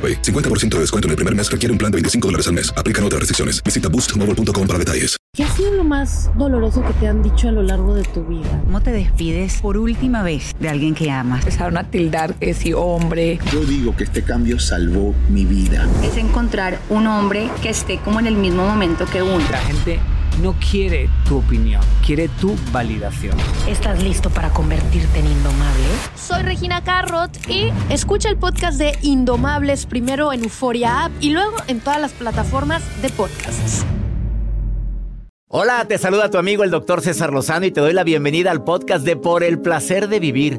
AroPay. 50% de descuento en el primer mes requiere un plan de 25 dólares al mes. Aplican otras restricciones. Visita boostmobile.com para detalles. ¿Qué ha sido lo más doloroso que te han dicho a lo largo de tu vida? ¿Cómo te despides por última vez de alguien que amas? Empezaron a tildar que si hombre. Yo digo que este cambio salvó mi vida. Es encontrar un hombre que esté como en el mismo momento que uno. La gente no quiere tu opinión, quiere tu validación. ¿Estás listo para convertirte en indomable? Regina Carrot y escucha el podcast de Indomables primero en Euforia App y luego en todas las plataformas de podcasts. Hola, te saluda tu amigo el doctor César Lozano y te doy la bienvenida al podcast de Por el placer de vivir.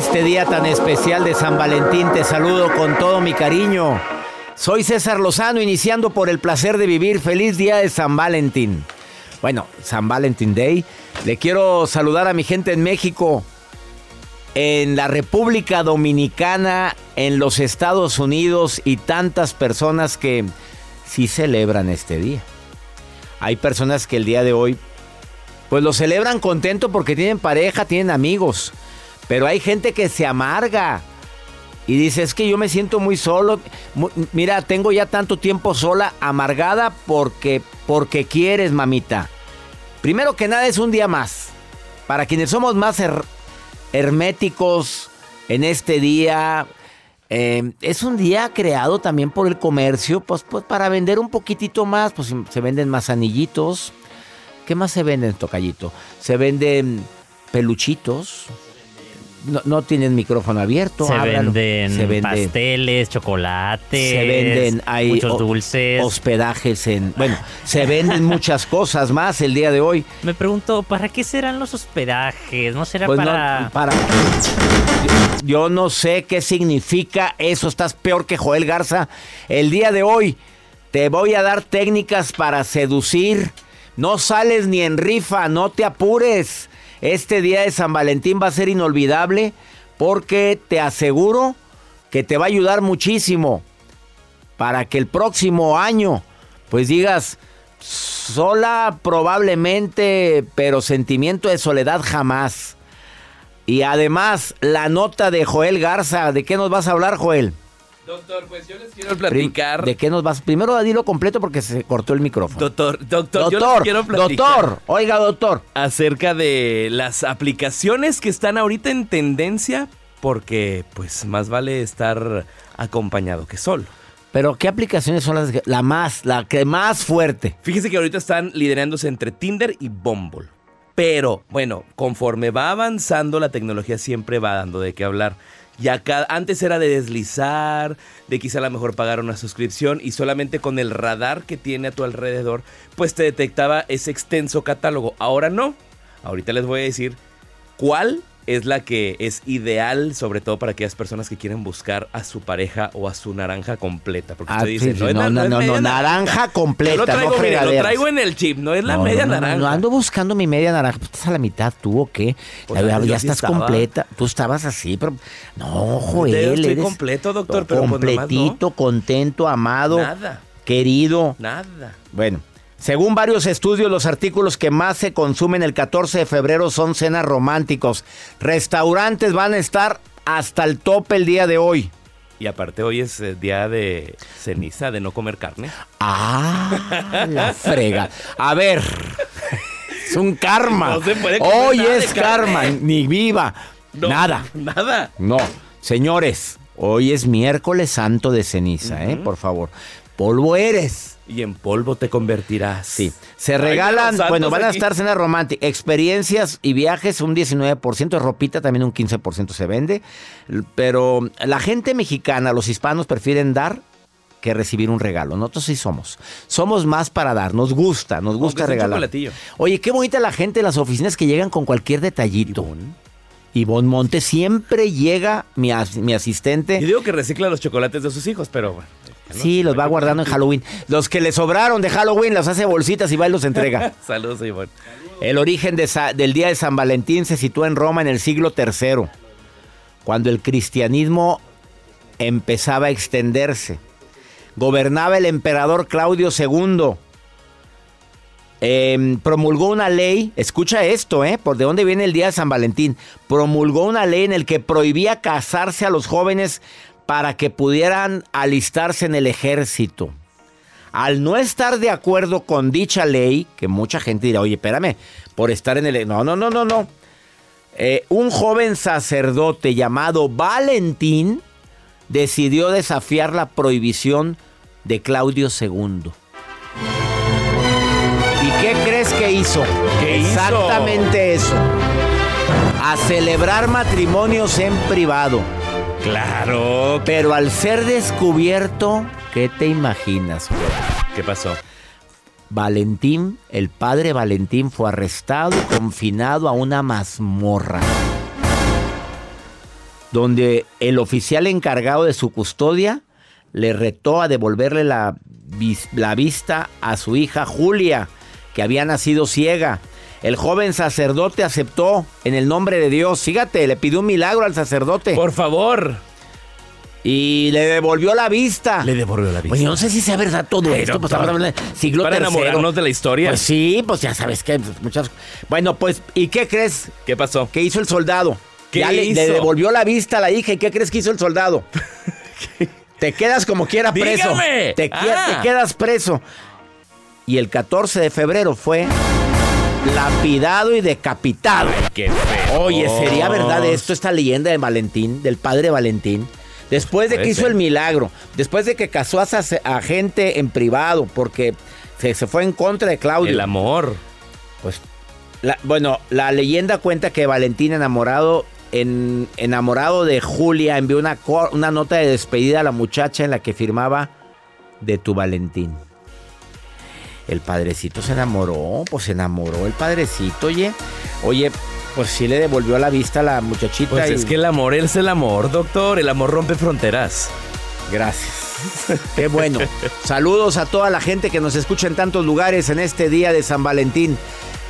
Este día tan especial de San Valentín te saludo con todo mi cariño. Soy César Lozano, iniciando por el placer de vivir. Feliz día de San Valentín. Bueno, San Valentín Day. Le quiero saludar a mi gente en México, en la República Dominicana, en los Estados Unidos y tantas personas que sí celebran este día. Hay personas que el día de hoy, pues lo celebran contento porque tienen pareja, tienen amigos. Pero hay gente que se amarga y dice, es que yo me siento muy solo. Mira, tengo ya tanto tiempo sola, amargada porque, porque quieres, mamita. Primero que nada es un día más. Para quienes somos más her herméticos en este día, eh, es un día creado también por el comercio, pues, pues para vender un poquitito más, pues se venden más anillitos. ¿Qué más se venden, Tocallito? Se venden peluchitos, no, no tienen micrófono abierto. Se venden, se venden pasteles, chocolates. Se venden hay muchos dulces. Hospedajes en. Bueno, se venden muchas cosas más el día de hoy. Me pregunto, ¿para qué serán los hospedajes? ¿No será pues para.? No, para. Yo no sé qué significa eso. Estás peor que Joel Garza. El día de hoy te voy a dar técnicas para seducir. No sales ni en rifa, no te apures. Este día de San Valentín va a ser inolvidable porque te aseguro que te va a ayudar muchísimo para que el próximo año pues digas sola probablemente, pero sentimiento de soledad jamás. Y además la nota de Joel Garza, ¿de qué nos vas a hablar Joel? Doctor, pues yo les quiero platicar. ¿De qué nos vas? Primero dilo completo porque se cortó el micrófono. Doctor, doctor, doctor yo les quiero platicar. Doctor, oiga, doctor. Acerca de las aplicaciones que están ahorita en tendencia, porque pues más vale estar acompañado que solo. Pero ¿qué aplicaciones son las la más, la que más fuerte? Fíjese que ahorita están liderándose entre Tinder y Bumble. Pero bueno, conforme va avanzando la tecnología siempre va dando de qué hablar. Ya antes era de deslizar, de quizá a lo mejor pagar una suscripción y solamente con el radar que tiene a tu alrededor, pues te detectaba ese extenso catálogo. Ahora no. Ahorita les voy a decir cuál es la que es ideal, sobre todo para aquellas personas que quieren buscar a su pareja o a su naranja completa. Porque usted dice, no, no, no, no, no, naranja completa. Yo lo traigo, no lo traigo en el chip, no es la media naranja. No, ando buscando mi media naranja. Pues estás a la mitad tú o qué. Ya, estás completa. Tú estabas así, pero. No, Joel. Estoy completo, doctor, pero Completito, pues contento, amado. Nada. querido. Nada. Bueno, según varios estudios, los artículos que más se consumen el 14 de febrero son cenas románticos. Restaurantes van a estar hasta el tope el día de hoy. Y aparte hoy es eh, día de ceniza, de no comer carne. Ah, la frega. A ver, es un karma. No se puede comer hoy nada de es karma, carne. ni viva. No, Nada. Nada. No, señores, hoy es miércoles santo de ceniza, ¿eh? Por favor. Polvo eres. Y en polvo te convertirás. Sí. Se regalan, bueno, van a estar cenas románticas, experiencias y viajes un 19%, ropita también un 15% se vende, pero la gente mexicana, los hispanos prefieren dar que recibir un regalo. Nosotros sí somos. Somos más para dar, nos gusta, nos gusta un regalar. Oye, qué bonita la gente en las oficinas que llegan con cualquier detallito. Ivonne Monte siempre llega mi, as- mi asistente. Yo digo que recicla los chocolates de sus hijos, pero bueno. Sí, los va guardando en Halloween. Los que le sobraron de Halloween los hace bolsitas y va y los entrega. Saludos, Ivonne. El origen de del día de San Valentín se sitúa en Roma en el siglo III, cuando el cristianismo empezaba a extenderse. Gobernaba el emperador Claudio II. Em, promulgó una ley, escucha esto, ¿eh? ¿Por de dónde viene el día de San Valentín? Promulgó una ley en el que prohibía casarse a los jóvenes para que pudieran alistarse en el ejército. Al no estar de acuerdo con dicha ley, que mucha gente dirá, oye, espérame, por estar en el... No, no, no, no, no. Eh, un joven sacerdote llamado Valentín decidió desafiar la prohibición de Claudio II. ¿Y qué crees que hizo? ¿Qué hizo? Exactamente eso. A celebrar matrimonios en privado. Claro. Pero al ser descubierto, ¿qué te imaginas? güey? ¿Qué pasó? Valentín, el padre Valentín fue arrestado y confinado a una mazmorra. Donde el oficial encargado de su custodia le retó a devolverle la, la vista a su hija Julia, que había nacido ciega. El joven sacerdote aceptó en el nombre de Dios. Fíjate, le pidió un milagro al sacerdote. Por favor. Y le devolvió la vista. Le devolvió la vista. Pues yo no sé si sea verdad todo esto. Pues siglo para tercero. enamorarnos de la historia. Pues sí, pues ya sabes que muchas. Bueno, pues, ¿y qué crees? ¿Qué pasó? ¿Qué hizo el soldado? ¿Qué Ya le- hizo? Le, devolvió la vista a la hija. ¿Y qué crees que hizo el soldado? te quedas como quiera preso. Dígame. Te, que- Ah. te quedas preso. Y el 14 de febrero fue lapidado y decapitado. Qué feo. Oye, ¿sería verdad esto, esta leyenda de Valentín, del padre Valentín? Después de que hizo el milagro, después de que casó a, gente en privado, porque se, se fue en contra de Claudio. El amor. Pues, la- bueno, la leyenda cuenta que Valentín enamorado, en, enamorado de Julia, envió una nota de despedida a la muchacha en la que firmaba de tu Valentín. El padrecito se enamoró, pues se enamoró el padrecito, oye. Oye, pues sí le devolvió la vista a la muchachita. Pues y- es que el amor es el amor, doctor. El amor rompe fronteras. Gracias. Qué bueno. Saludos a toda la gente que nos escucha en tantos lugares en este día de San Valentín.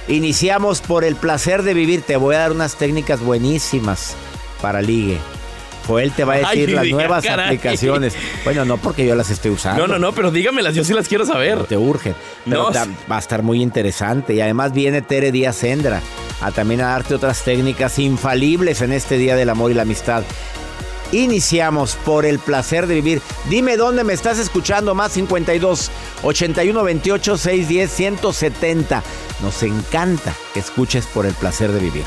Iniciamos por el placer de vivir. Te voy a dar unas técnicas buenísimas para ligue. Joel te va a Ay, decir las nuevas caray. aplicaciones. Bueno, no porque yo las estoy usando. No, no, no, pero dígamelas, yo sí las quiero saber. No te urgen. Pero No. va a estar muy interesante. Y además viene Tere Díaz Sendra a también a darte otras técnicas infalibles en este Día del Amor y la Amistad. Iniciamos por el placer de vivir. Dime dónde me estás escuchando. Más 52 81 28 610 170. Nos encanta que escuches por el placer de vivir.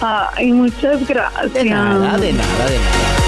Ay, muchas gracias. De nada, de nada, de nada.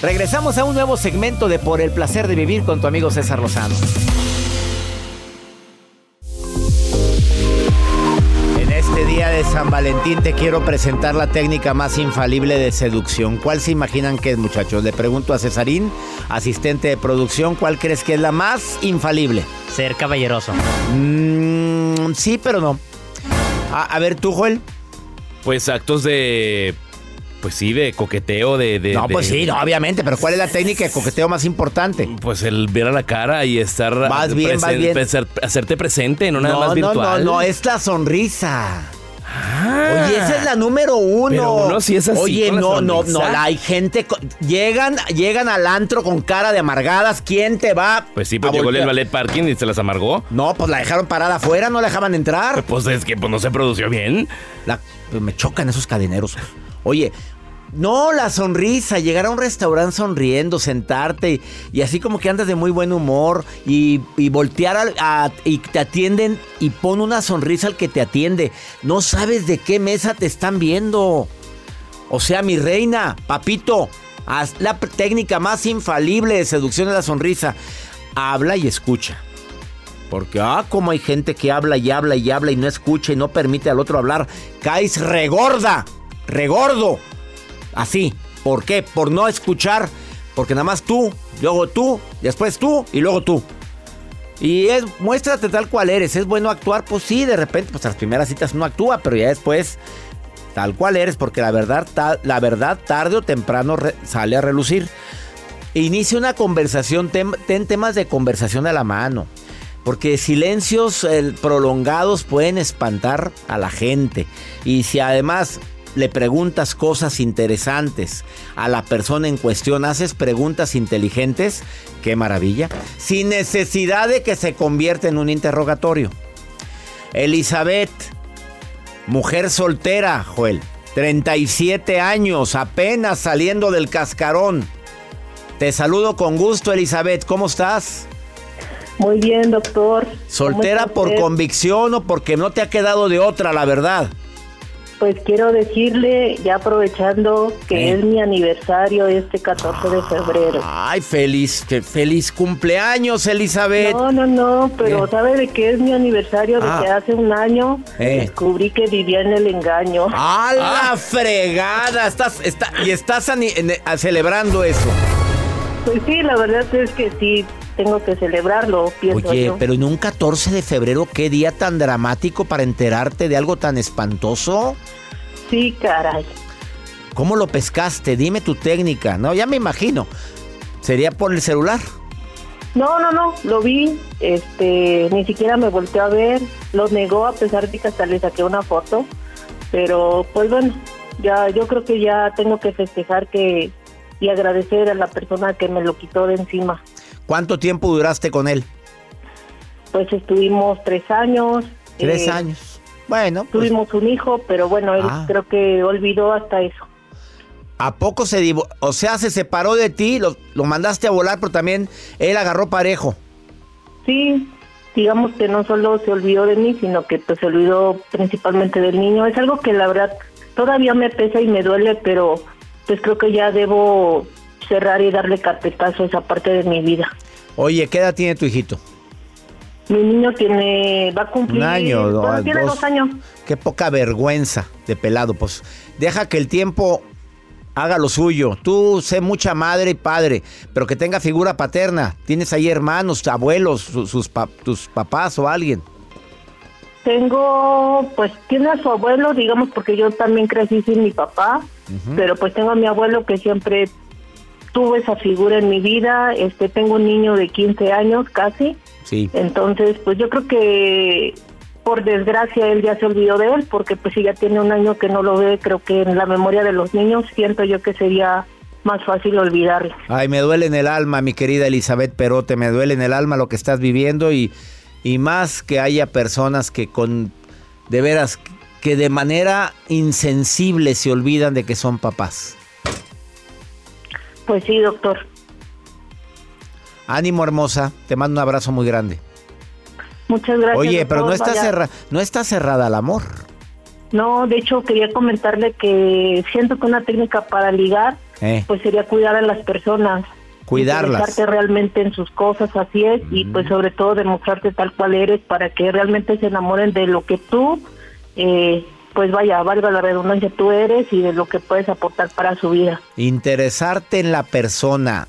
Regresamos a un nuevo segmento de Por el placer de vivir con tu amigo César Lozano. En este día de San Valentín te quiero presentar la técnica más infalible de seducción. ¿Cuál se imaginan que es, muchachos? Le pregunto a Cesarín, asistente de producción, ¿cuál crees que es la más infalible? Ser caballeroso. Mm, sí, pero no. A, a ver, tú, Joel. Pues actos de. Pues sí, de coqueteo, de. de- No, pues de- sí, no, obviamente, pero ¿cuál es la técnica de coqueteo más importante? Pues el ver a la cara y estar. Vas bien, vas bien. presen- Hacerte presente, no nada no, más no, virtual. no, no, es la sonrisa. Ah. Oye, esa es la número uno. Pero uno sí es así Oye, no, no, no, hay gente. Llegan, llegan al antro con cara de amargadas. ¿Quién te va? Pues sí, pues llegó el ballet parking y se las amargó. No, pues la dejaron parada afuera, no la dejaban entrar. Pues es que pues, no se produció bien. La- pues me chocan esos cadeneros. Oye, no, la sonrisa, llegar a un restaurante sonriendo, sentarte y, así como que andas de muy buen humor y, voltear y te atienden y pon una sonrisa al que te atiende. No sabes de qué mesa te están viendo. O sea, mi reina, papito, haz la técnica más infalible de seducción de la sonrisa. Habla y escucha. Porque, ah, como hay gente que habla y habla y habla y no escucha y no permite al otro hablar. Caes regorda, regordo. Así. ¿Por qué? Por no escuchar. Porque nada más tú, luego tú, después tú y luego tú. Y es, muéstrate tal cual eres. ¿Es bueno actuar? Pues sí, de repente, pues a las primeras citas uno actúa, pero ya después, tal cual eres, porque la verdad, la verdad tarde o temprano sale a relucir. Inicia una conversación, ten temas de conversación a la mano. Porque silencios prolongados pueden espantar a la gente. Y si además le preguntas cosas interesantes a la persona en cuestión, haces preguntas inteligentes, qué maravilla. Sin necesidad de que se convierta en un interrogatorio. Elizabeth, mujer soltera, Joel, 37 años, apenas saliendo del cascarón. Te saludo con gusto, Elizabeth, ¿cómo estás? Muy bien, doctor. ¿Cómo ¿Soltera por convicción o porque no te ha quedado de otra, la verdad? Pues quiero decirle, ya aprovechando que ¿Eh? es mi aniversario este 14 de febrero. Ay, feliz, que feliz cumpleaños, Elizabeth. No, no, no, pero. ¿sabe de qué es mi aniversario? De Ah. que hace un año Eh. descubrí que vivía en el engaño. ¡A la fregada! Estás, está, y estás a- celebrando eso. Pues sí, la verdad es que sí, tengo que celebrarlo, pienso Oye, yo. pero en un 14 de febrero, qué día tan dramático para enterarte de algo tan espantoso. Sí, caray. ¿Cómo lo pescaste? Dime tu técnica. No, ya me imagino. ¿Sería por el celular? No, no, no, lo vi, este, ni siquiera me volteó a ver, lo negó a pesar de que hasta le saqué una foto, pero pues bueno, ya yo creo que ya tengo que festejar que y agradecer a la persona que me lo quitó de encima. ¿Cuánto tiempo duraste con él? Pues estuvimos tres años. Tres eh, años. Bueno, pues, Tuvimos un hijo, pero bueno, él Ah. creo que olvidó hasta eso. ¿a poco se divo- O sea, se separó de ti, lo, lo mandaste a volar, pero también él agarró parejo. Sí, digamos que no solo se olvidó de mí, sino que pues se olvidó principalmente del niño. Es algo que la verdad todavía me pesa y me duele, pero pues creo que ya debo cerrar y darle carpetazo a esa parte de mi vida. Oye, ¿qué edad tiene tu hijito? Mi niño tiene, va a cumplir, Un año, dos- tiene dos años. Qué poca vergüenza de pelado. Pues deja que el tiempo haga lo suyo. Tú sé mucha madre y padre, pero que tenga figura paterna. Tienes ahí hermanos, abuelos, su- sus pa- tus papás o alguien. Tengo, pues tiene a su abuelo, digamos, porque yo también crecí sin mi papá, pero pues tengo a mi abuelo que siempre tuvo esa figura en mi vida. Este, tengo un niño de 15 años casi. Sí. Entonces, pues yo creo que por desgracia él ya se olvidó de él, porque pues si ya tiene un año que no lo ve, creo que en la memoria de los niños siento yo que sería más fácil olvidarlo. Ay, me duele en el alma, mi querida Elizabeth Perote, me duele en el alma lo que estás viviendo y, y más que haya personas que con, de veras, que de manera insensible se olvidan de que son papás. Pues sí, doctor. Ánimo, hermosa. Te mando un abrazo muy grande. Muchas gracias. Oye, pero no está, cerra- no está cerrada al amor. No, de hecho quería comentarle que siento que una técnica para ligar Eh, pues sería cuidar a las personas. Cuidarlas. Realmente en sus cosas, así es, y pues sobre todo demostrarte tal cual eres para que realmente se enamoren de lo que tú, eh, pues vaya, valga la redundancia, tú eres y de lo que puedes aportar para su vida. Interesarte en la persona.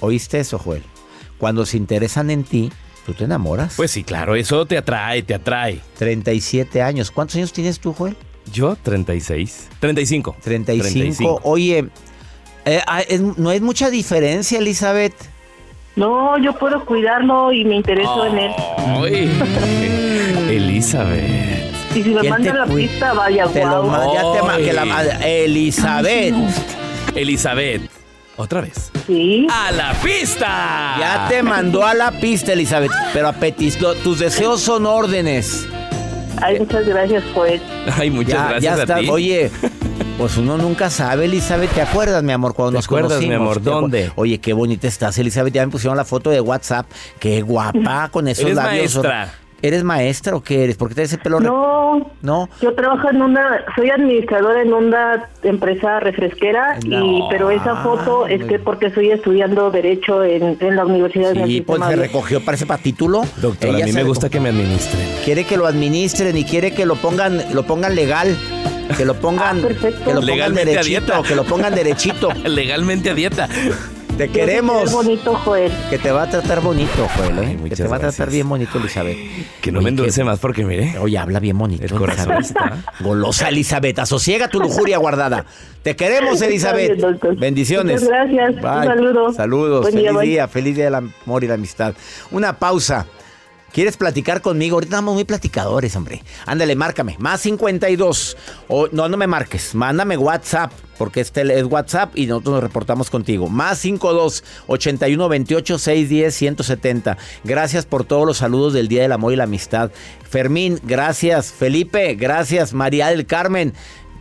¿Oíste eso, Joel? Cuando se interesan en ti, tú te enamoras. Pues sí, claro, eso te atrae, te atrae. 37 años. ¿Cuántos años tienes tú, Joel? Yo, 36. 35. 35. Oye, eh, es- no es mucha diferencia, Elizabeth. No, yo puedo cuidarlo y me intereso en él. Ay, Elizabeth. Y si me ¿Quién mandan la cuida? pista, vaya, Te lo ya te ma- que la Elizabeth. Elizabeth. Otra vez. Sí. ¡A la pista! Ya te mandó a la pista, Elizabeth. Pero a Petis, lo- tus deseos son órdenes. Ay, muchas gracias, pues. Ay, muchas ya, gracias ya a está. ti. Oye, pues uno nunca sabe, Elizabeth. ¿Te acuerdas, mi amor, cuando ¿Te nos acuerdas, mi conocimos? amor? ¿Te acu- ¿Dónde? Oye, qué bonita estás, Elizabeth. Ya me pusieron la foto de WhatsApp. Qué guapa con esos Eres labios. maestra. ¿Eres maestra o qué eres? ¿Por qué traes ese pelo? No, No. yo trabajo en una, soy administradora en una empresa refresquera, y, No. pero esa foto es que porque estoy estudiando Derecho en, en la Universidad de Sí, pues se recogió, parece para título. Doctor, Ella a mí me gusta reco- que me administren. Quiere que lo administren y quiere que lo pongan, lo pongan legal. Que lo pongan, que lo pongan Legalmente a derechito, dieta. que lo pongan derechito. Legalmente a dieta. Te queremos. bonito, Joel. Que te va a tratar bonito, Joel, ¿eh? que muchas te va a tratar gracias. bien bonito, Elizabeth. Que no Oye, me endulce más porque mire. Oye, habla bien bonito. El corazón Elizabeth. está. Golosa, Elizabeth. Asosiega tu lujuria guardada. Te queremos, Elizabeth. Bendiciones. Muchas gracias. Un Bye. saludo. Saludos. Buen feliz día. Feliz día del amor y la amistad. Una pausa. ¿Quieres platicar conmigo? Ahorita estamos muy platicadores, hombre. Ándale, márcame. Más 52. O, no, no me marques. Mándame WhatsApp. Porque este es WhatsApp y nosotros nos reportamos contigo. Más 52 81 28 610 170. Gracias por todos los saludos del Día del Amor y la Amistad. Fermín, gracias. Felipe, gracias. María del Carmen,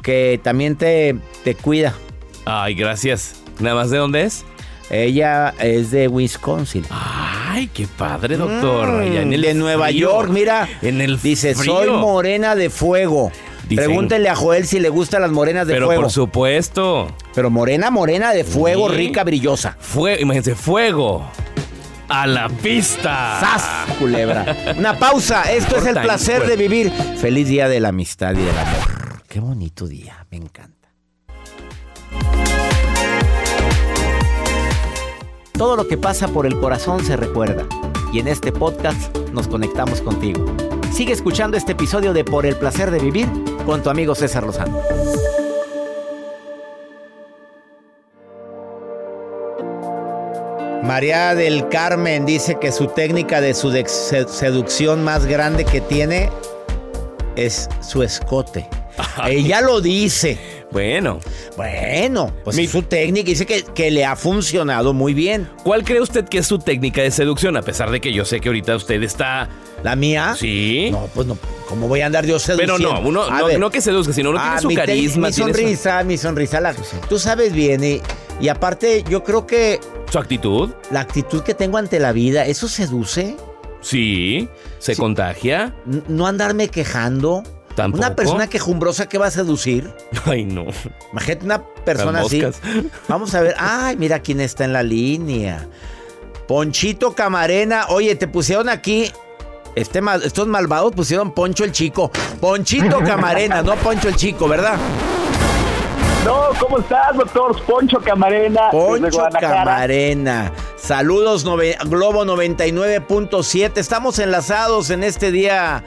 que también te, te cuida. Ay, gracias. ¿Nada más de dónde es? Ella es de Wisconsin. Ay, qué padre, doctor. Mm, en el de Nueva frío. York, mira. En el Dice, frío. soy morena de fuego. Dicen- Pregúntenle a Joel si le gustan las morenas de Pero fuego. por supuesto. Pero morena, morena de fuego, Sí. rica, brillosa. Fue, imagínense, fuego. A la pista. ¡Sas, culebra! Una pausa. Esto es el placer pues. de vivir. Feliz día de la amistad y del amor. Qué bonito día. Me encanta. Todo lo que pasa por el corazón se recuerda. Y en este podcast nos conectamos contigo. Sigue escuchando este episodio de Por el placer de vivir con tu amigo César Lozano. María del Carmen dice que su técnica de su seducción más grande que tiene es su escote. Ella lo dice. Bueno. Bueno, pues es su técnica dice que, que le ha funcionado muy bien. ¿Cuál cree usted que es su técnica de seducción? A pesar de que yo sé que ahorita usted está. ¿La mía? Sí. No, pues no. ¿Cómo voy a andar yo Pero seduciendo? no, uno, A no, ver. no que seduzca, sino uno Ah, tiene su mi carisma. Mi su- sonrisa, mi sonrisa. la- Tú sabes bien. Y, y aparte, yo creo que ¿Su actitud? la actitud que tengo ante la vida, ¿eso seduce? Sí. ¿Se contagia? No andarme quejando. ¿Tampoco? Una persona quejumbrosa que va a seducir. Ay, no. Imagínate una persona así. Vamos a ver. Ay, mira quién está en la línea. Ponchito Camarena. Oye, te pusieron aquí. Este, mal- estos malvados pusieron Poncho el Chico. Ponchito Camarena, no Poncho el Chico, ¿verdad? No, ¿cómo estás, doctor? Poncho Camarena. Poncho. Camarena. Saludos, nove- Globo 99.7. Estamos enlazados en este día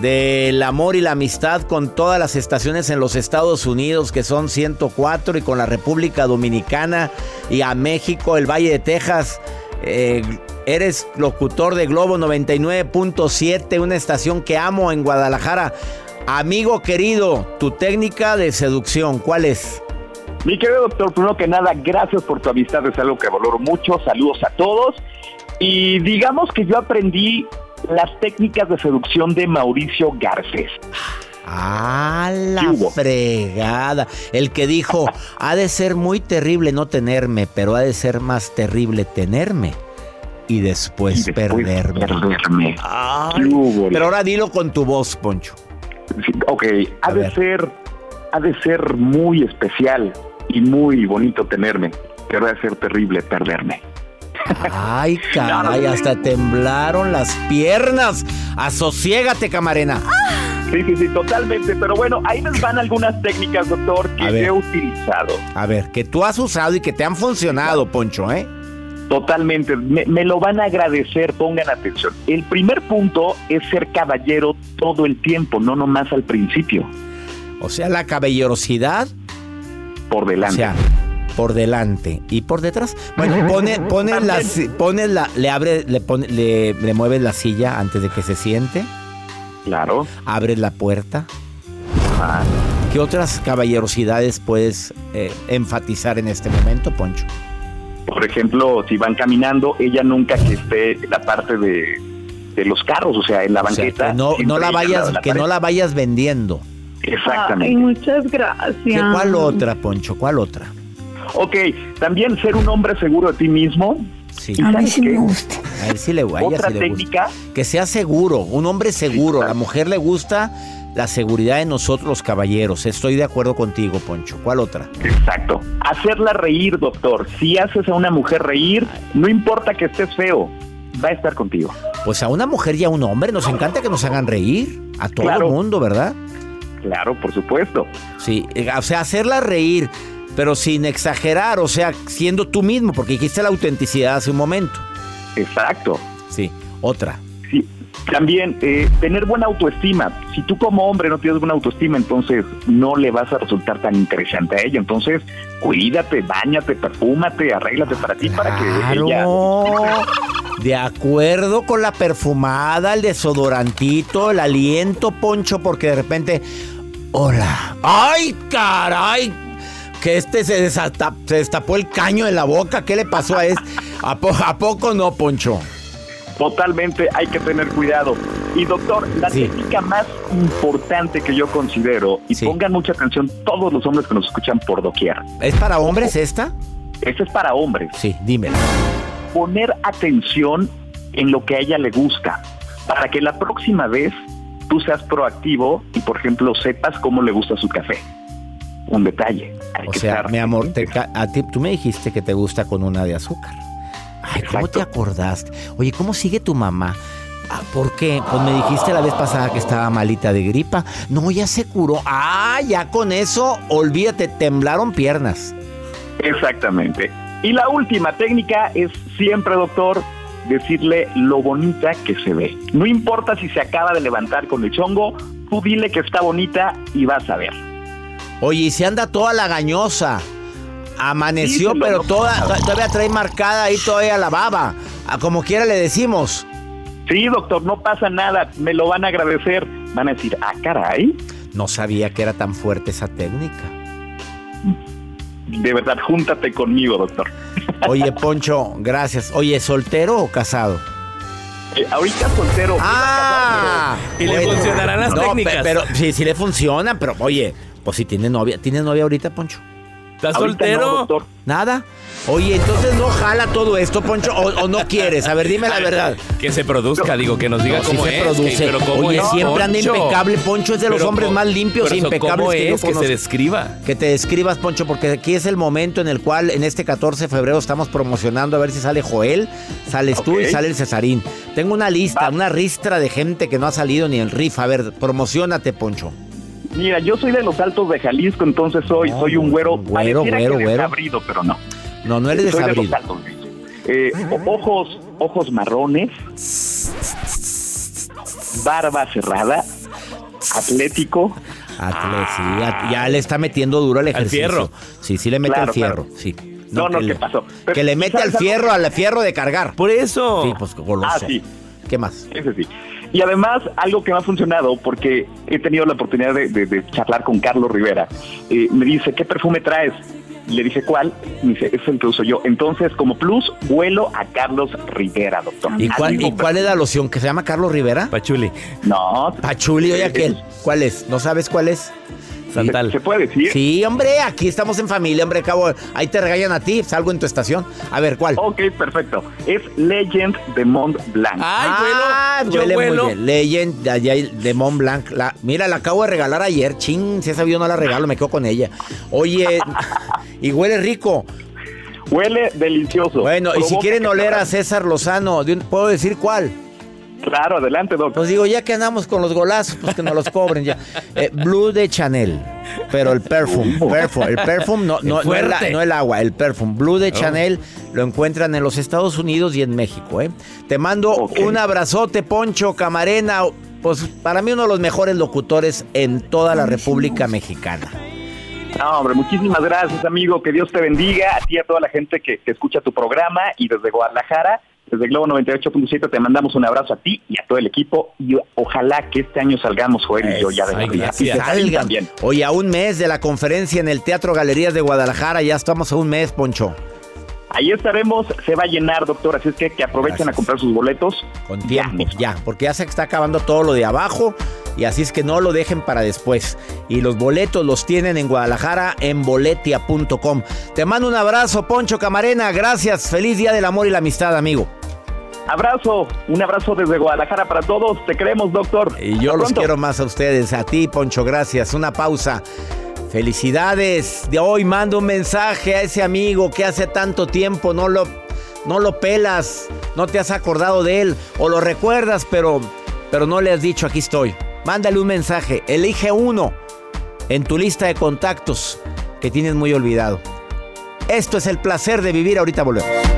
del amor y la amistad con todas las estaciones en los Estados Unidos, que son 104, y con la República Dominicana y a México, el Valle de Texas. Eh, eres locutor de Globo 99.7, una estación que amo en Guadalajara. Amigo querido, tu técnica de seducción, ¿cuál es? Mi querido doctor, primero que nada, gracias por tu amistad, es algo que valoro mucho. Saludos a todos. Y digamos que yo aprendí las técnicas de seducción de Mauricio Garcés. Ah, la fregada. El que dijo, ha de ser muy terrible no tenerme, pero ha de ser más terrible tenerme y después, perderme. pero ahora dilo con tu voz, Poncho. ok, ha de ser, ha de ser muy especial y muy bonito tenerme, pero ha de ser terrible perderme. Ay, caray, hasta temblaron las piernas. Asociégate, camarena. Sí, sí, sí, totalmente. Pero bueno, ahí les van algunas técnicas, doctor, que he utilizado. A ver, que tú has usado y que te han funcionado, Poncho, ¿eh? Totalmente, me, me, lo van a agradecer, pongan atención. El primer punto es ser caballero todo el tiempo, no nomás al principio. O sea, la caballerosidad. Por delante. O sea, por delante y por detrás. Bueno, pone, pone, la, pone la, le abre, le, pone, le, le mueves la silla antes de que se siente. Claro. Abres la puerta. ¿Qué otras caballerosidades puedes eh, enfatizar en este momento, Poncho? Por ejemplo, si van caminando, ella nunca que esté en la parte de, los carros, o sea, en la banqueta. no, no la vayas, que no la vayas vendiendo. Exactamente. muchas gracias. ¿Cuál otra, Poncho? ¿Cuál otra? Ok, también ser un hombre seguro de ti mismo. Sí. A ver si me gusta. A ver si le, gusta. Otra técnica. Que sea seguro, un hombre seguro. A la mujer le gusta la seguridad de nosotros los caballeros. Estoy de acuerdo contigo, Poncho. ¿Cuál otra? Exacto. Hacerla reír, doctor. Si haces a una mujer reír, no importa que estés feo, va a estar contigo. Pues a una mujer y a un hombre nos encanta que nos hagan reír. A todo el mundo, ¿verdad? Claro, por supuesto. Sí, eh, o sea, hacerla reír pero sin exagerar, o sea, siendo tú mismo, porque dijiste la autenticidad hace un momento. Exacto. Sí, otra. También eh, tener buena autoestima. Si tú como hombre no tienes buena autoestima, entonces no le vas a resultar tan interesante a ella. Entonces, cuídate, bañate, perfúmate, arréglate para ti, para que ella... De acuerdo con la perfumada, el desodorantito, el aliento, Poncho, porque de repente... Hola. ¡Ay, caray! que este se, destapó el caño en la boca. ¿Qué le pasó a este? ¿A, poco no, Poncho? Totalmente, hay que tener cuidado. Y doctor, la técnica más importante que yo considero, y pongan mucha atención todos los hombres que nos escuchan por doquier. ¿Es para hombres esta? Esta es para hombres. Sí, dímelo. Poner atención en lo que a ella le gusta, para que la próxima vez tú seas proactivo y, por ejemplo, sepas cómo le gusta su café un detalle. o sea, mi amor, a ti, tú me dijiste que te gusta con una de azúcar. Ay, ¿cómo te acordaste? Oye, ¿cómo sigue tu mamá? Ah, ¿Por qué? Pues me dijiste la vez pasada que estaba malita de gripa. No, ya se curó. Ah, ya con eso, olvídate, temblaron piernas. Exactamente. Y la última técnica es siempre, doctor, decirle lo bonita que se ve. No importa si se acaba de levantar con el chongo, tú dile que está bonita y vas a ver. Oye, y se anda toda la Amaneció, pero toda, todavía trae marcada ahí todavía la baba. A como quiera le decimos. Sí, doctor, no pasa nada. Me lo van a agradecer. Van a decir, ah, caray. No sabía que era tan fuerte esa técnica. De verdad, júntate conmigo, doctor. Oye, Poncho, gracias. Oye, ¿soltero o casado? Eh, ahorita soltero. Ah, y le funcionarán las técnicas. Pero sí, sí le funcionan, pero oye, pues si tiene novia. ¿Tienes novia ahorita, Poncho? ¿Estás soltero? Nada. Oye, entonces no jala todo esto, Poncho, o, no quieres. A ver, dime la verdad. Que se produzca, digo, que nos diga cómo se produce. Oye, siempre anda impecable, Poncho es de los hombres más limpios e impecables que es? Que se describa. Que te describas, Poncho, porque aquí es el momento en el cual en este 14 de febrero estamos promocionando a ver si sale Joel, sales tú y sale el Cesarín. Tengo una lista, una ristra de gente que no ha salido ni el riff. A ver, promocionate, Poncho. Mira, yo soy de los altos de Jalisco, entonces soy, soy un güero. Güero, güero, güero. pero no. No, no eres desabrido. Eh, ojos, ojos marrones, barba cerrada, atlético. ya, le está metiendo duro al ejercicio. Al fierro. Sí, sí le mete al fierro, sí. No, no, ¿qué pasó? que le mete al fierro, al fierro de cargar. Por eso. Sí, pues goloso. Ah, sí. ¿Qué más? Ese sí. Y además, algo que me ha funcionado, porque he tenido la oportunidad de, charlar con Carlos Rivera, eh, me dice, ¿qué perfume traes? Le dije, ¿cuál? Me dice, es el que uso yo. Entonces, como plus, vuelo a Carlos Rivera, doctor. ¿Y cuál, ¿y cuál es la loción que se llama Carlos Rivera? Pachuli. No. Pachuli, oye aquel. ¿Cuál es? ¿No sabes cuál es? Santal. ¿Se puede decir? Sí, hombre, aquí estamos en familia, hombre, cabo. Ahí te regañan a ti, salgo en tu estación. A ver, ¿cuál? Ok, perfecto. Es Legend de Mont Blanc. Ay, Ah, vuelo. Muy bien. Legend de Mont Blanc. La, mira, la acabo de regalar ayer. Ching, si esa no la regalo, me quedo con ella. Oye, y huele rico. Huele delicioso. Bueno, y si quieren oler a César Lozano, ¿puedo decir cuál? Claro, adelante, doctor. Pues digo, ya que andamos con los golazos, pues que nos los cobren ya. Eh, Blue de Chanel, pero el perfume, perfume el perfume no, no, no, el, fuerte. no el agua, el perfume. Blue de Oh. Chanel lo encuentran en los Estados Unidos y en México, ¿eh? Te mando Ok. un abrazote, Poncho Camarena, pues para mí uno de los mejores locutores en toda la República Mexicana. No, hombre, muchísimas gracias, amigo. Que Dios te bendiga. A ti y a toda la gente que, que escucha tu programa. Y desde Guadalajara, desde Globo 98.7, te mandamos un abrazo a ti y a todo el equipo. Y ojalá que este año salgamos, Joel y yo, ya de Ay, la vida. gracias. Y que salgan Salgan. también. Oye, a un mes de la conferencia en el Teatro Galerías de Guadalajara, ya estamos a un mes, Poncho. Ahí estaremos. Se va a llenar, doctor. Así es que, que aprovechen Gracias. a comprar sus boletos. Con Ya tiempo, ya, porque ya se está acabando todo lo de abajo y así es que no lo dejen para después. Y los boletos los tienen en Guadalajara en boletia.com. Te mando un abrazo, Poncho Camarena, gracias. Feliz Día del Amor y la Amistad, amigo. Abrazo. Un abrazo desde Guadalajara para todos. Te queremos, doctor. Y yo Hasta los pronto. quiero más a ustedes, a ti, Poncho, gracias. Una pausa. Felicidades. De hoy mando un mensaje a ese amigo que hace tanto tiempo no lo, no lo pelas, no te has acordado de él o lo recuerdas, pero, pero no le has dicho aquí estoy. Mándale un mensaje. Elige uno en tu lista de contactos que tienes muy olvidado. Esto es el placer de vivir. Ahorita volvemos.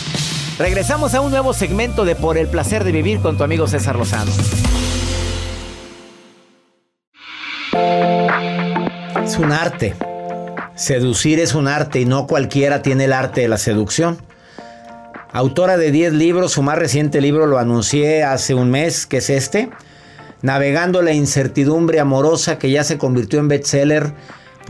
Regresamos a un nuevo segmento de Por el placer de vivir con tu amigo César Lozano. Es un arte. Seducir es un arte y no cualquiera tiene el arte de la seducción. Autora de 10 libros, su más reciente libro lo anuncié hace un mes, que es este. Navegando la incertidumbre amorosa que ya se convirtió en bestseller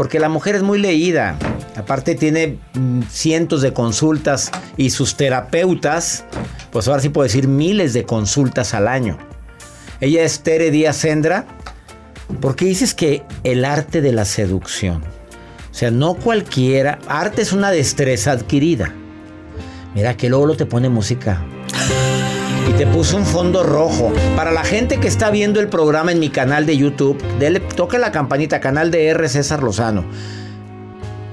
porque la mujer es muy leída. Aparte tiene mm, cientos de consultas y sus terapeutas, pues ahora sí puedo decir miles de consultas al año. Ella es Tere Díaz Sendra. ¿Por qué dices que el arte de la seducción? O sea, no cualquiera. Arte es una destreza adquirida. Mira que luego te pone música. Y te puso un fondo rojo. Para la gente que está viendo el programa en mi canal de YouTube, dele, toque la campanita, canal de R. César Lozano.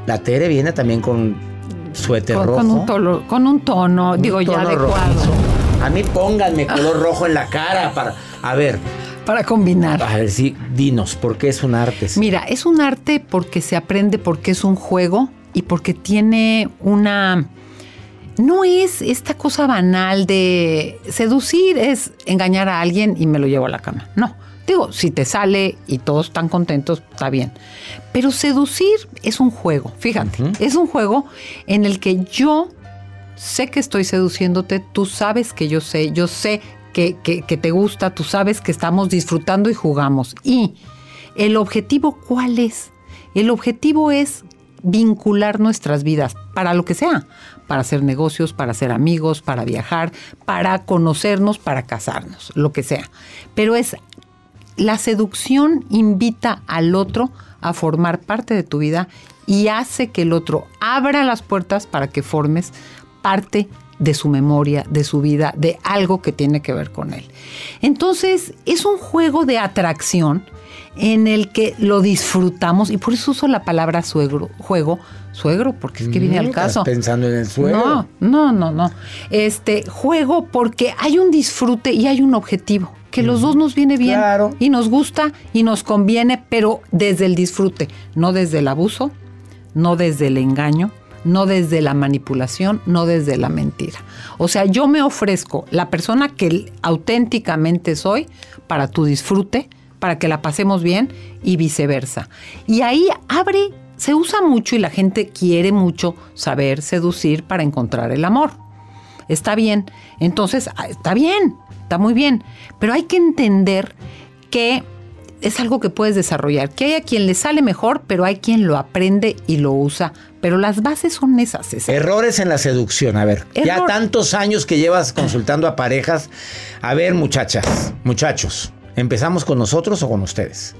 La Tere viene también con suéter Con, rojo. con un tono, con un tono, Un digo, ya adecuado. A mí pónganme color rojo en la cara para. A ver. Para combinar. A ver, sí, dinos, ¿por qué es un arte? Mira, es un arte porque se aprende, porque es un juego y porque tiene una... No es esta cosa banal de seducir, es engañar a alguien y me lo llevo a la cama. No. Digo, si te sale y todos están contentos, está bien. Pero seducir es un juego, fíjate. Es un juego en el que yo sé que estoy seduciéndote, tú sabes que yo sé, yo sé que, que- que te gusta, tú sabes que estamos disfrutando y jugamos. Y el objetivo, ¿cuál es? El objetivo es vincular nuestras vidas para lo que sea, para hacer negocios, para ser amigos, para viajar, para conocernos, para casarnos, lo que sea. Pero es la seducción invita al otro a formar parte de tu vida y hace que el otro abra las puertas para que formes parte de su memoria, de su vida, de algo que tiene que ver con él. Entonces, es un juego de atracción en el que lo disfrutamos y por eso uso la palabra suegro, juego, suegro, porque es que viene al caso. ¿Estás pensando en el suegro? No, no, no, no. Este juego porque hay un disfrute y hay un objetivo. Que los dos nos viene bien y nos gusta y nos conviene, pero desde el disfrute, no desde el abuso, no desde el engaño, no desde la manipulación, no desde la mentira. O sea, yo me ofrezco la persona que auténticamente soy para tu disfrute, para que la pasemos bien y viceversa. Y ahí abre, se usa mucho y la gente quiere mucho saber seducir para encontrar el amor. Está bien, entonces ah, está bien, está muy bien, pero hay que entender que es algo que puedes desarrollar, que hay a quien le sale mejor, pero hay quien lo aprende y lo usa. Pero las bases son esas. César. Errores en la seducción. A ver, ya tantos años que llevas consultando a parejas. A ver, muchachas, muchachos, ¿empezamos con nosotros o con ustedes?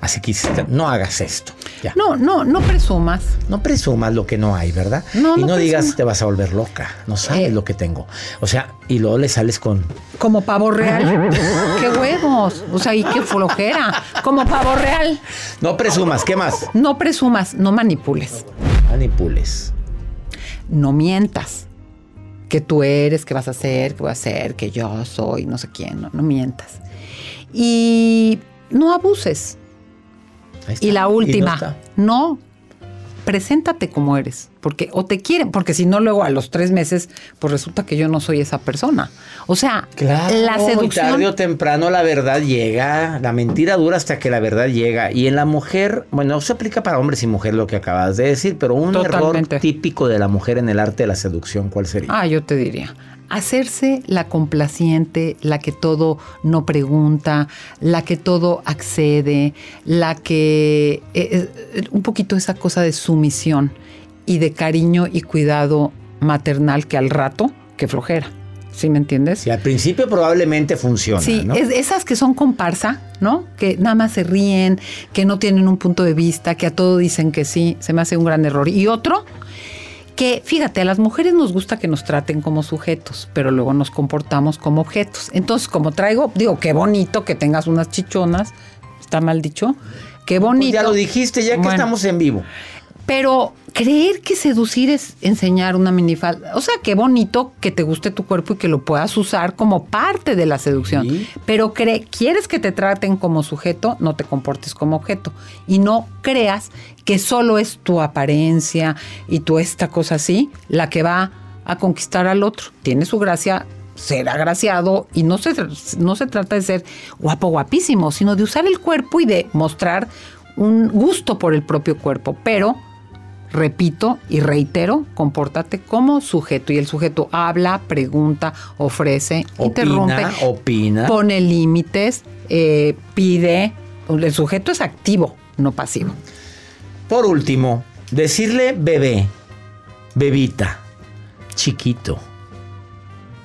Así que no hagas esto. Ya. No, no, no presumas. No presumas lo que no hay, ¿verdad? No, y no no, digas te vas a volver loca. No sabes Eh. lo que tengo. O sea, y luego le sales con. Como pavo real. ¡Qué huevos! O sea, y qué flojera. Como pavo real. No presumas, ¿qué más? No presumas, no manipules. Manipules. No mientas. Que tú eres, que vas a hacer, que voy a hacer, que yo soy, no sé quién. No, no mientas. Y no abuses. Ahí está. Y la no última, está. no, preséntate como eres, porque o te quieren, porque si no luego a los tres meses, pues resulta que yo no soy esa persona. O sea, Claro, la seducción tarde o temprano la verdad llega, la mentira dura hasta que la verdad llega. Y en la mujer, bueno, se aplica para hombres y mujeres lo que acabas de decir, pero un Totalmente. error típico de la mujer en el arte de la seducción, ¿cuál sería? Ah, yo te diría. Hacerse la complaciente, la que todo no pregunta, la que todo accede, la que... eh, eh, un poquito esa cosa de sumisión y de cariño y cuidado maternal que al rato, que flojera. ¿Sí me entiendes? Y al principio probablemente funciona, Sí, ¿no? es- esas que son comparsa, ¿no? Que nada más se ríen, que no tienen un punto de vista, que a todo dicen que sí, se me hace un gran error. Y otro, que fíjate, a las mujeres nos gusta que nos traten como sujetos, pero luego nos comportamos como objetos. Entonces, como traigo, digo, qué bonito que tengas unas chichonas, está mal dicho, qué bonito. Pues ya lo dijiste, ya que Bueno. estamos en vivo. Pero creer que seducir es enseñar una minifalda. O sea, qué bonito que te guste tu cuerpo y que lo puedas usar como parte de la seducción. Pero quieres que te traten como sujeto, no te comportes como objeto. Y no creas que solo es tu apariencia y tu esta cosa así la que va a conquistar al otro. Tiene su gracia ser agraciado y no se, no se trata de ser guapo, guapísimo, sino de usar el cuerpo y de mostrar un gusto por el propio cuerpo. Pero repito y reitero, compórtate como sujeto. Y el sujeto habla, pregunta, ofrece, interrumpe, opina. pone límites, eh, pide. El sujeto es activo, no pasivo. Por último, decirle bebé, bebita, chiquito.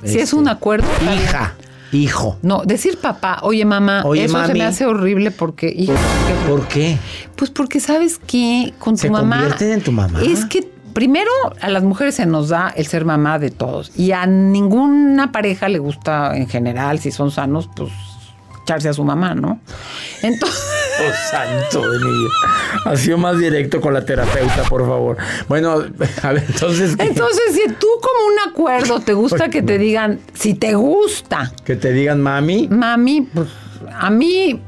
Si es un acuerdo. está bien. Hija, hijo. No, decir papá, oye mamá, Oye, eso se me hace horrible porque, hijo, qué- ¿Por qué? Pues porque sabes que con tu Se mamá. convierten en tu mamá. Es que primero a las mujeres se nos da el ser mamá de todos. Y a ninguna pareja le gusta en general, si son sanos, pues echarse a su mamá, ¿no? Entonces. Oh, santo de mi vida. Ha sido más directo con la terapeuta, por favor. Bueno, a ver, entonces. ¿qué? Entonces, si tú como un acuerdo te gusta que te digan, si te gusta, Que te digan mami. mami, pues a mí,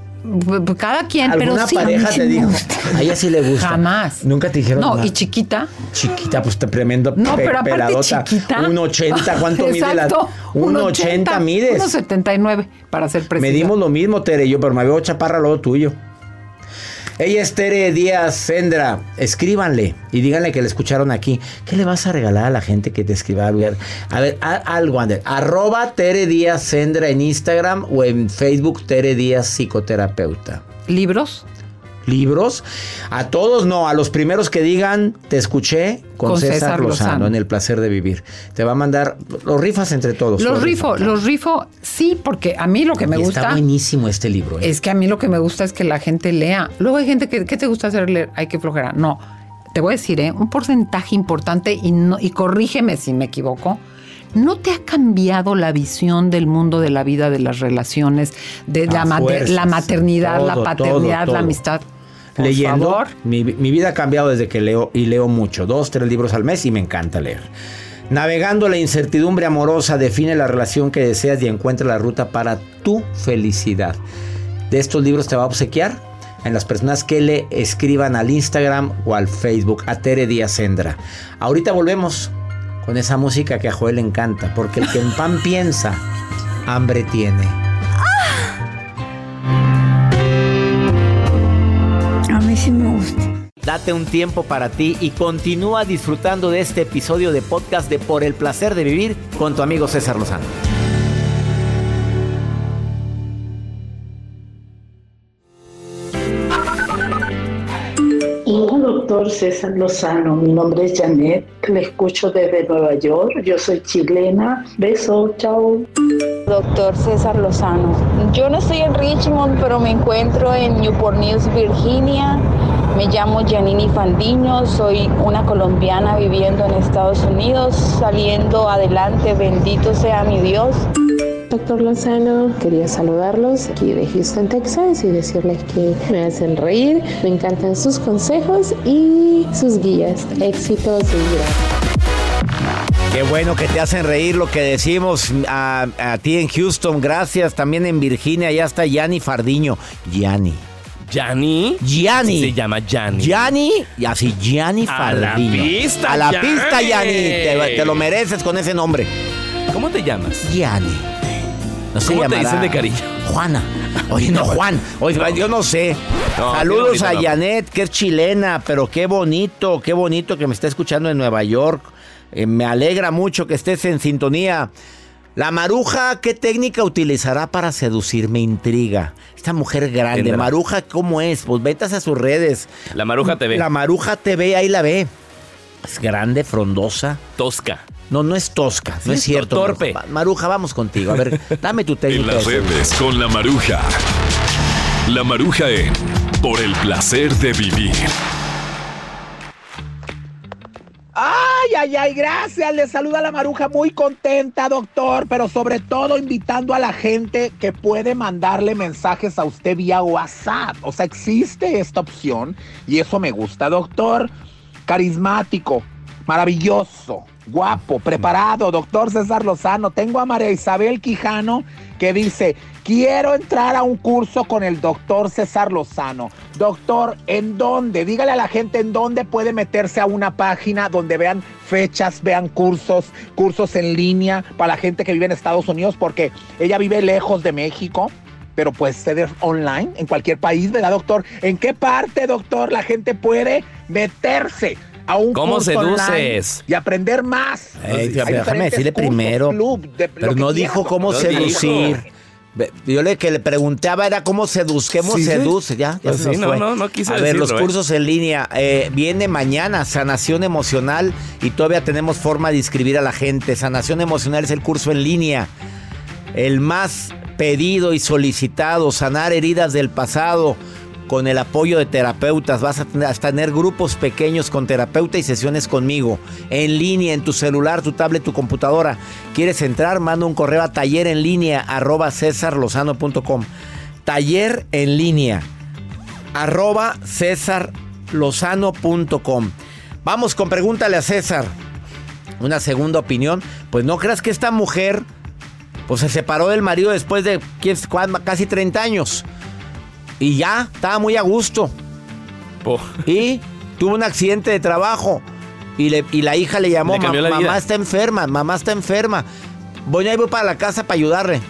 pues, cada quien, pero ¿Alguna sí. pareja te dijo? A ella sí le gusta. Jamás. Nunca te dijeron. No, "Ma- y chiquita. Chiquita, pues te tremendo No, pe- pero aparte peladota. chiquita. Un 80, ¿cuánto mide la? Exacto, Un 80 mides. 1.79 para ser preciso. Medimos lo mismo, Tere, y yo, pero me veo chaparra lo tuyo. Ella es Tere Díaz Sendra. Escríbanle y díganle que le escucharon aquí. ¿Qué le vas a regalar a la gente que te escriba? A ver, a- algo, Ander. Arroba Tere Díaz Sendra en Instagram o en Facebook Tere Díaz Psicoterapeuta. ¿Libros? Libros. A todos no, a los primeros que digan, te escuché con, Con César, César Lozano, Lozano. en el placer de vivir. Te va a mandar, los rifas entre todos. Los rifo, los rifo, sí, porque a mí lo que me Y gusta Está buenísimo este libro. ¿eh? es que a mí lo que me gusta es que la gente lea. Luego hay gente que, ¿qué te gusta hacer leer? Hay que flojera. No, te voy a decir, ¿eh? un porcentaje importante y, no, y corrígeme si me equivoco. ¿No te ha cambiado la visión del mundo de la vida, de las relaciones, de la, A mater- fuerzas. la maternidad, la paternidad, todo, todo. la amistad? Por Leyendo, favor. mi, mi vida ha cambiado desde que leo y leo mucho, dos, tres libros al mes y me encanta leer. Navegando la incertidumbre amorosa, define la relación que deseas y encuentra la ruta para tu felicidad. De estos libros te va a obsequiar en las personas que le escriban al Instagram o al Facebook a Tere Díaz Sendra. Ahorita volvemos con esa música que a Joel le encanta, porque el que en pan piensa, hambre tiene. A mí sí me gusta. Date un tiempo para ti y continúa disfrutando de este episodio de podcast de Por el placer de vivir con tu amigo César Lozano. Doctor César Lozano. Mi nombre es Janet. Le escucho desde Nueva York. Yo soy chilena. Beso, chao. Doctor César Lozano. Yo no estoy en Richmond, pero me encuentro en Newport News, Virginia. Me llamo Janini Fandiño, soy una colombiana viviendo en Estados Unidos, saliendo adelante, bendito sea mi Dios. Doctor Lozano, quería saludarlos aquí de Houston, Texas y decirles que me hacen reír, me encantan sus consejos y sus guías. Éxitos y gracias. Qué bueno que te hacen reír lo que decimos a, a ti en Houston. Gracias. También en Virginia. Ya está Yanni Fardiño. Yanni. ¿Yanni? Yanni. Se llama Yanni. Yanni. Y así, Yanni A la Fardiño. pista, A la pista, Yanni. Te, te lo mereces con ese nombre. ¿Cómo te llamas? Yanni. No se ¿Cómo te dicen de cariño? Juana. Oye, no, Juan. Oye, yo no sé. No, Saludos a Janet, que es chilena, pero qué bonito, qué bonito que me está escuchando en Nueva York. Eh, me alegra mucho que estés en sintonía. La maruja, ¿qué técnica utilizará para seducir? Me intriga. Esta mujer grande, Tendrá. Maruja, ¿cómo es? Pues vete a sus redes. La Maruja TV. La Maruja TV, ahí la ve. Es grande, frondosa. Tosca. No, no es tosca, no es cierto. torpe. Maruja. Maruja, vamos contigo. A ver, dame tu En técnica. las redes con la maruja. La maruja en Por el placer de vivir. Ay, ay, ay, gracias. Le saluda la maruja muy contenta, doctor, pero sobre todo invitando a la gente que puede mandarle mensajes a usted vía WhatsApp. O sea, existe esta opción y eso me gusta, doctor. Carismático, maravilloso, guapo, preparado, doctor César Lozano. Tengo a María Isabel Quijano que dice, quiero entrar a un curso con el doctor César Lozano. Doctor, ¿en dónde? Dígale a la gente en dónde puede meterse a una página donde vean fechas, vean cursos, cursos en línea para la gente que vive en Estados Unidos, porque ella vive lejos de México. Pero puede ser online en cualquier país, ¿verdad, doctor? ¿En qué parte, doctor, la gente puede meterse a un ¿Cómo curso seduces? y aprender más? Ey, Hay déjame decirle cursos, primero. club, de- pero no dijo cómo seducir. Yo le que le preguntaba era cómo seduzca, cómo Sí, seduce, ya, ya Pues se sí, nos no, fue. no, no quise A ver, los ¿eh? cursos en línea. eh, viene mañana, sanación emocional, y todavía tenemos forma de inscribir a la gente. Sanación emocional es el curso en línea. El más pedido y solicitado, sanar heridas del pasado con el apoyo de terapeutas. Vas a tener, grupos pequeños con terapeuta y sesiones conmigo. En línea, en tu celular, tu tablet, tu computadora. ¿Quieres entrar? Manda un correo a taller en línea arroba cesarlozano.com. Taller en línea arroba cesarlozano.com. Vamos con pregúntale a César. Una segunda opinión. Pues no creas que esta mujer pues se separó del marido después de casi 30 años. Y ya, estaba muy a gusto. Y tuvo un accidente de trabajo. Y, le- y la hija le llamó, Le cambió "Ma- la mamá vida". está enferma, mamá está enferma. Voy a ir para la casa para ayudarle.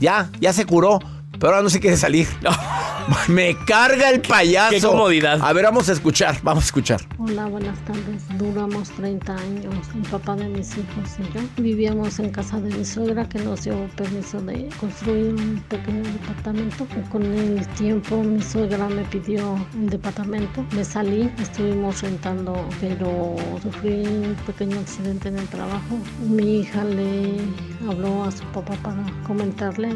Ya, ya se curó, pero ahora no se quiere salir. Me carga el payaso. Qué comodidad. A ver, vamos a escuchar, vamos a escuchar. Hola, buenas tardes. Duramos 30 años, el papá de mis hijos y yo. Vivíamos en casa de mi suegra que nos dio permiso de construir un pequeño departamento. Con el tiempo mi suegra me pidió un departamento. Me salí, estuvimos rentando, pero sufrí un pequeño accidente en el trabajo. Mi hija le habló a su papá para comentarle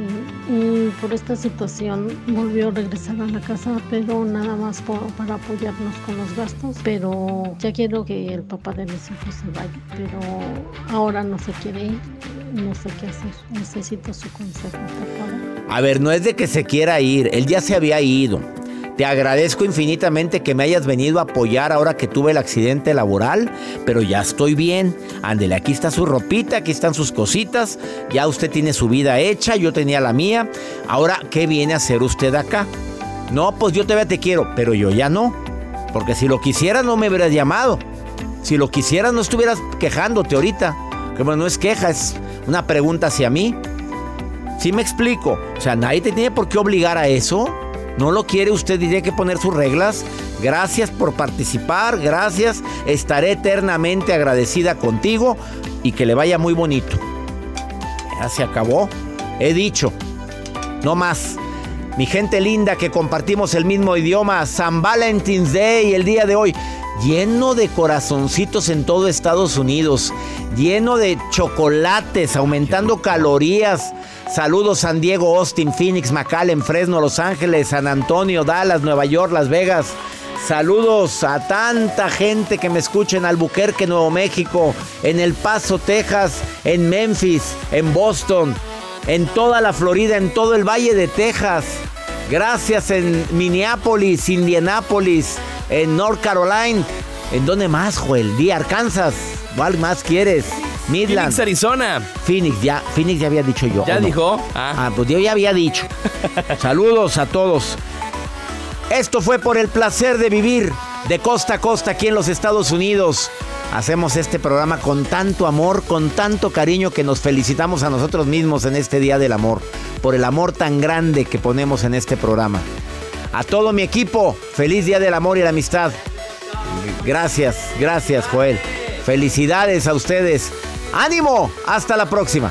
y, y por esta situación volvió a regresar a la casa, pero nada más por- para apoyarnos con los gastos. Pero ya quiero que el papá de mis hijos se vaya, pero ahora no se quiere ir, no sé qué hacer. Necesito su consejo, por favor. A ver, no es de que se quiera ir, él ya se había ido. Te agradezco infinitamente que me hayas venido a apoyar ahora que tuve el accidente laboral, pero ya estoy bien. Ándele, aquí está su ropita, aquí están sus cositas, ya usted tiene su vida hecha, yo tenía la mía. Ahora, ¿qué viene a hacer usted acá? No, pues yo todavía te quiero, pero yo ya no. Porque si lo quisieras no me hubieras llamado. Si lo quisieras no estuvieras quejándote ahorita. Que bueno, no es queja, es una pregunta hacia mí. ¿Sí me explico? O sea, nadie te tiene por qué obligar a eso. ¿No lo quiere usted? Tiene que poner sus reglas. Gracias por participar, gracias. Estaré eternamente agradecida contigo y que le vaya muy bonito. Ya se acabó. He dicho. No más. Mi gente linda que compartimos el mismo idioma, San Valentine's Day, el día de hoy, lleno de corazoncitos en todo Estados Unidos, lleno de chocolates, aumentando calorías. Saludos San Diego, Austin, Phoenix, McAllen, Fresno, Los Ángeles, San Antonio, Dallas, Nueva York, Las Vegas. Saludos a tanta gente que me escucha en Albuquerque, Nuevo México, en El Paso, Texas, en Memphis, en Boston, en toda la Florida, en todo el Valle de Texas. Gracias en Minneapolis, Indianapolis, en North Carolina. ¿En dónde más, Joel? Di Arkansas. ¿Cuál más quieres? Midland. Phoenix, Arizona. Phoenix, ya, Phoenix ya había dicho yo. ¿Ya dijo? Ah. pues yo ya había dicho. Saludos a todos. Esto fue por el placer de vivir de costa a costa aquí en los Estados Unidos. Hacemos este programa con tanto amor, con tanto cariño que nos felicitamos a nosotros mismos en este Día del Amor, por el amor tan grande que ponemos en este programa. A todo mi equipo, feliz Día del Amor y la Amistad. Gracias, gracias Joel. Felicidades a ustedes. ánimo, hasta la próxima.